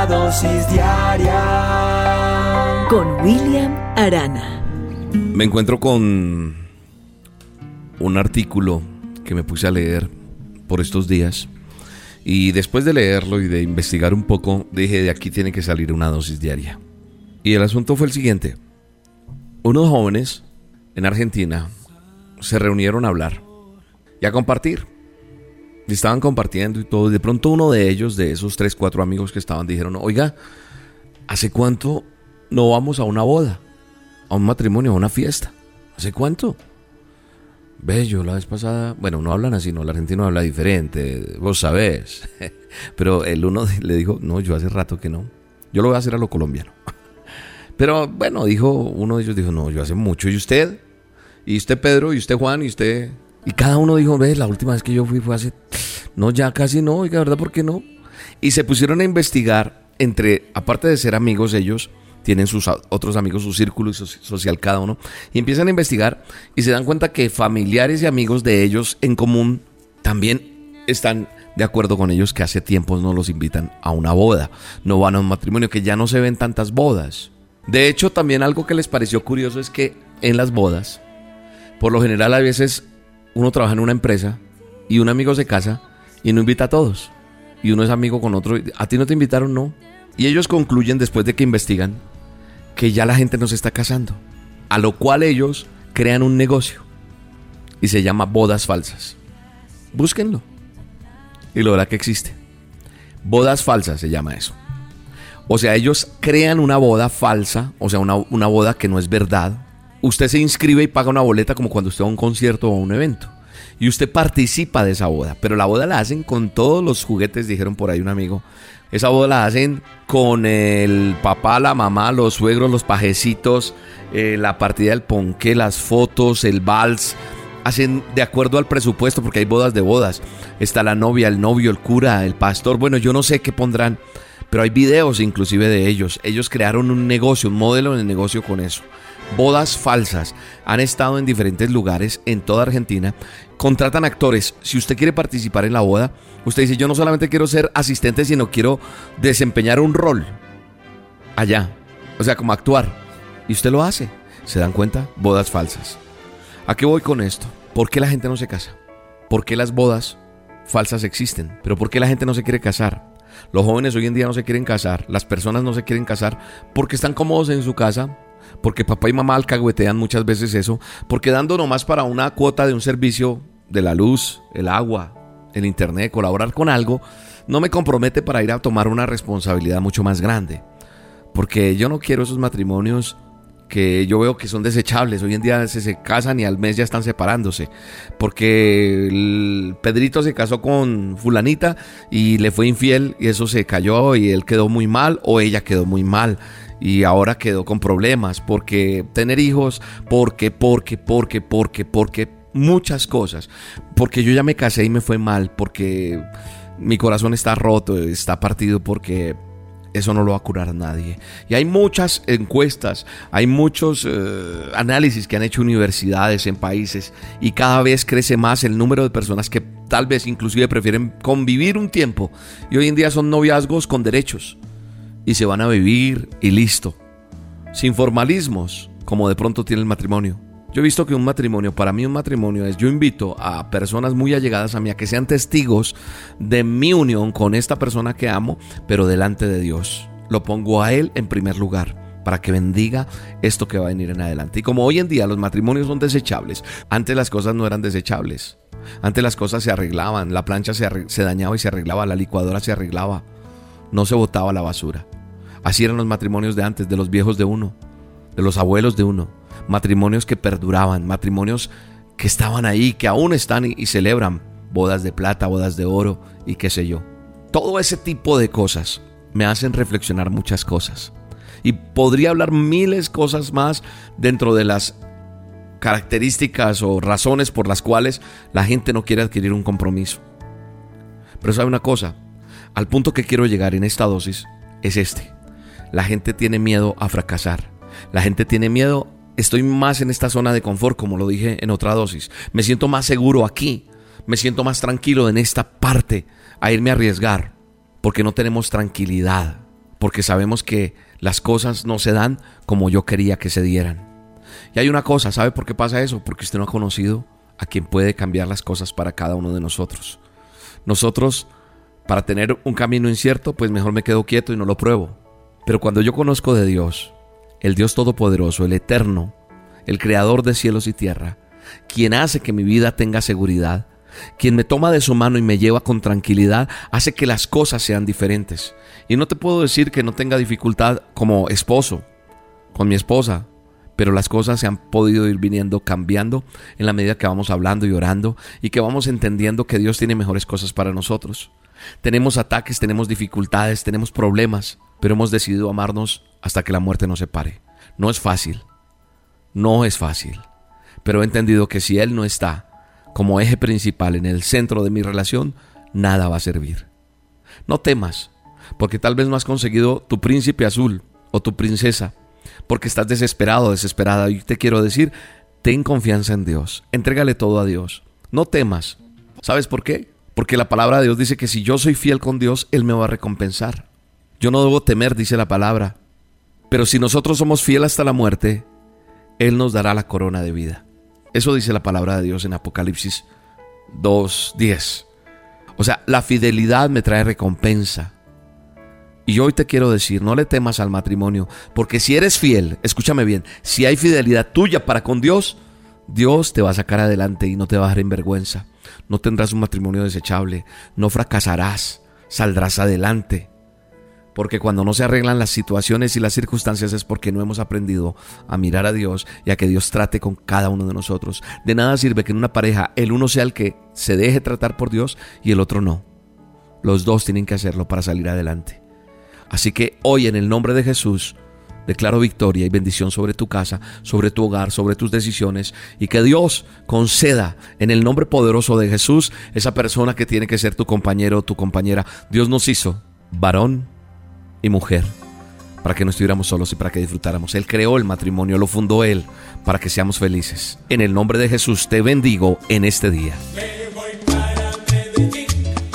La dosis diaria con William Arana. Me encuentro con un artículo que me puse a leer por estos días y después de leerlo y de investigar un poco dije de aquí tiene que salir una dosis diaria. Y el asunto fue el siguiente. Unos jóvenes en Argentina se reunieron a hablar y a compartir. Estaban compartiendo y todo. Y de pronto uno de ellos, de esos tres, cuatro amigos que estaban, dijeron, oiga, ¿hace cuánto no vamos a una boda? A un matrimonio, a una fiesta. ¿Hace cuánto? Bello, la vez pasada, bueno, no hablan así, no, el argentino habla diferente, vos sabés. Pero el uno le dijo, no, yo hace rato que no. Yo lo voy a hacer a lo colombiano. Pero bueno, dijo, uno de ellos dijo, no, yo hace mucho. ¿Y usted? y usted Pedro, y usted Juan, y usted... Y cada uno dijo, ves, la última vez que yo fui fue hace... No, ya casi no, oiga, ¿verdad? ¿Por qué no? Y se pusieron a investigar entre, aparte de ser amigos ellos, tienen sus otros amigos, su círculo social cada uno, y empiezan a investigar y se dan cuenta que familiares y amigos de ellos en común también están de acuerdo con ellos que hace tiempos no los invitan a una boda, no van a un matrimonio, que ya no se ven tantas bodas. De hecho, también algo que les pareció curioso es que en las bodas por lo general a veces uno trabaja en una empresa y un amigo se casa y no invita a todos. Y uno es amigo con otro. A ti no te invitaron, no. Y ellos concluyen después de que investigan que ya la gente no se está casando. A lo cual ellos crean un negocio. Y se llama bodas falsas. Búsquenlo. Y lo verá que existe. Bodas falsas se llama eso. O sea, ellos crean una boda falsa, o sea, una, una boda que no es verdad, usted se inscribe y paga una boleta como cuando usted va a un concierto o a un evento. Y usted participa de esa boda. Pero la boda la hacen con todos los juguetes, dijeron por ahí un amigo. Esa boda la hacen con el papá, la mamá, los suegros, los pajecitos, eh, la partida del ponqué, las fotos, el vals. Hacen de acuerdo al presupuesto porque hay bodas de bodas. Está la novia, el novio, el cura, el pastor. Bueno, yo no sé qué pondrán, pero hay videos inclusive de ellos. Ellos crearon un negocio, un modelo de negocio con eso bodas falsas. Han estado en diferentes lugares en toda Argentina. Contratan actores. Si usted quiere participar en la boda, usted dice, yo no solamente quiero ser asistente, sino quiero desempeñar un rol allá. O sea, como actuar. Y usted lo hace. ¿Se dan cuenta? Bodas falsas. ¿A qué voy con esto? ¿Por qué la gente no se casa? ¿Por qué las bodas falsas existen? ¿Pero por qué la gente no se quiere casar? Los jóvenes hoy en día no se quieren casar, las personas no se quieren casar porque están cómodos en su casa, porque papá y mamá alcahuetean muchas veces eso, porque dando nomás para una cuota de un servicio de la luz, el agua, el internet, colaborar con algo, no me compromete para ir a tomar una responsabilidad mucho más grande. Porque yo no quiero esos matrimonios que yo veo que son desechables. Hoy en día se, se casan y al mes ya están separándose. Porque el Pedrito se casó con fulanita y le fue infiel y eso se cayó y él quedó muy mal o ella quedó muy mal y ahora quedó con problemas porque tener hijos, porque, porque, porque, porque, porque, muchas cosas. Porque yo ya me casé y me fue mal, porque mi corazón está roto, está partido porque eso no lo va a curar nadie. Y hay muchas encuestas, hay muchos eh, análisis que han hecho universidades en países y cada vez crece más el número de personas que tal vez inclusive prefieren convivir un tiempo y hoy en día son noviazgos con derechos y se van a vivir y listo. Sin formalismos, como de pronto tiene el matrimonio. Yo he visto que un matrimonio, para mí un matrimonio es, yo invito a personas muy allegadas a mí a que sean testigos de mi unión con esta persona que amo, pero delante de Dios. Lo pongo a Él en primer lugar para que bendiga esto que va a venir en adelante. Y como hoy en día los matrimonios son desechables, antes las cosas no eran desechables. Antes las cosas se arreglaban, la plancha se, se dañaba y se arreglaba, la licuadora se arreglaba no se botaba la basura. Así eran los matrimonios de antes, de los viejos de uno, de los abuelos de uno. Matrimonios que perduraban, matrimonios que estaban ahí, que aún están y, celebran bodas de plata, bodas de oro y qué sé yo. Todo ese tipo de cosas me hacen reflexionar muchas cosas. Y podría hablar miles cosas más dentro de las características o razones por las cuales la gente no quiere adquirir un compromiso. Pero sabe una cosa, al punto que quiero llegar en esta dosis es este. La gente tiene miedo a fracasar. La gente tiene miedo, estoy más en esta zona de confort, como lo dije en otra dosis. Me siento más seguro aquí. Me siento más tranquilo en esta parte a irme a arriesgar. Porque no tenemos tranquilidad. Porque sabemos que las cosas no se dan como yo quería que se dieran. Y hay una cosa, ¿sabe por qué pasa eso? Porque usted no ha conocido a quien puede cambiar las cosas para cada uno de nosotros. Nosotros, para tener un camino incierto, pues mejor me quedo quieto y no lo pruebo. Pero cuando yo conozco de Dios, el Dios Todopoderoso, el Eterno, el Creador de cielos y tierra, quien hace que mi vida tenga seguridad, quien me toma de su mano y me lleva con tranquilidad, hace que las cosas sean diferentes. Y no te puedo decir que no tenga dificultad como esposo, con mi esposa, pero las cosas se han podido ir viniendo cambiando en la medida que vamos hablando y orando y que vamos entendiendo que Dios tiene mejores cosas para nosotros. Tenemos ataques, tenemos dificultades, tenemos problemas, pero hemos decidido amarnos hasta que la muerte nos separe. No es fácil, no es fácil, pero he entendido que si Él no está como eje principal en el centro de mi relación, nada va a servir. No temas, porque tal vez no has conseguido tu príncipe azul o tu princesa, porque estás desesperado, desesperada. Y te quiero decir, ten confianza en Dios, entrégale todo a Dios, no temas. ¿Sabes por qué? Porque la palabra de Dios dice que si yo soy fiel con Dios, Él me va a recompensar. Yo no debo temer, dice la palabra. Pero si nosotros somos fieles hasta la muerte, Él nos dará la corona de vida. Eso dice la palabra de Dios en Apocalipsis 2.10. O sea, la fidelidad me trae recompensa. Y hoy te quiero decir, no le temas al matrimonio, porque si eres fiel, escúchame bien, si hay fidelidad tuya para con Dios, Dios te va a sacar adelante y no te va a dar en vergüenza. No tendrás un matrimonio desechable, no fracasarás, saldrás adelante. Porque cuando no se arreglan las situaciones y las circunstancias es porque no hemos aprendido a mirar a Dios y a que Dios trate con cada uno de nosotros. De nada sirve que en una pareja el uno sea el que se deje tratar por Dios y el otro no. Los dos tienen que hacerlo para salir adelante. Así que hoy en el nombre de Jesús declaro victoria y bendición sobre tu casa, sobre tu hogar, sobre tus decisiones y que Dios conceda en el nombre poderoso de Jesús esa persona que tiene que ser tu compañero o tu compañera. Dios nos hizo varón y mujer para que no estuviéramos solos y para que disfrutáramos. Él creó el matrimonio, lo fundó Él para que seamos felices. En el nombre de Jesús te bendigo en este día.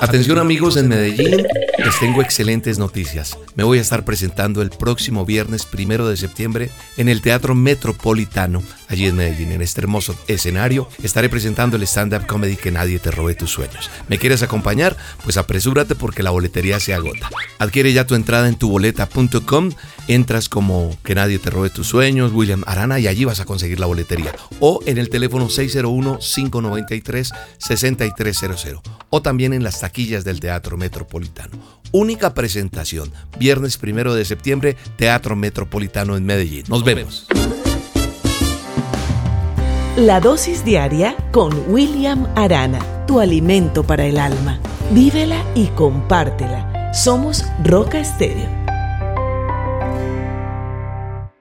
Atención amigos en Medellín, les tengo excelentes noticias. Me voy a estar presentando el próximo viernes primero de septiembre en el Teatro Metropolitano, allí en Medellín, en este hermoso escenario. Estaré presentando el stand-up comedy Que Nadie Te Robe Tus Sueños. ¿Me quieres acompañar? Pues apresúrate porque la boletería se agota. Adquiere ya tu entrada en tuboleta.com, entras como Que Nadie Te Robe Tus Sueños, William Arana, y allí vas a conseguir la boletería. O en el teléfono 601-593-6300. O también en las taquillas del Teatro Metropolitano. Única presentación, viernes primero de septiembre, Teatro Metropolitano en Medellín. Nos vemos. La dosis diaria con William Arana, tu alimento para el alma. Vívela y compártela. Somos Roca Estéreo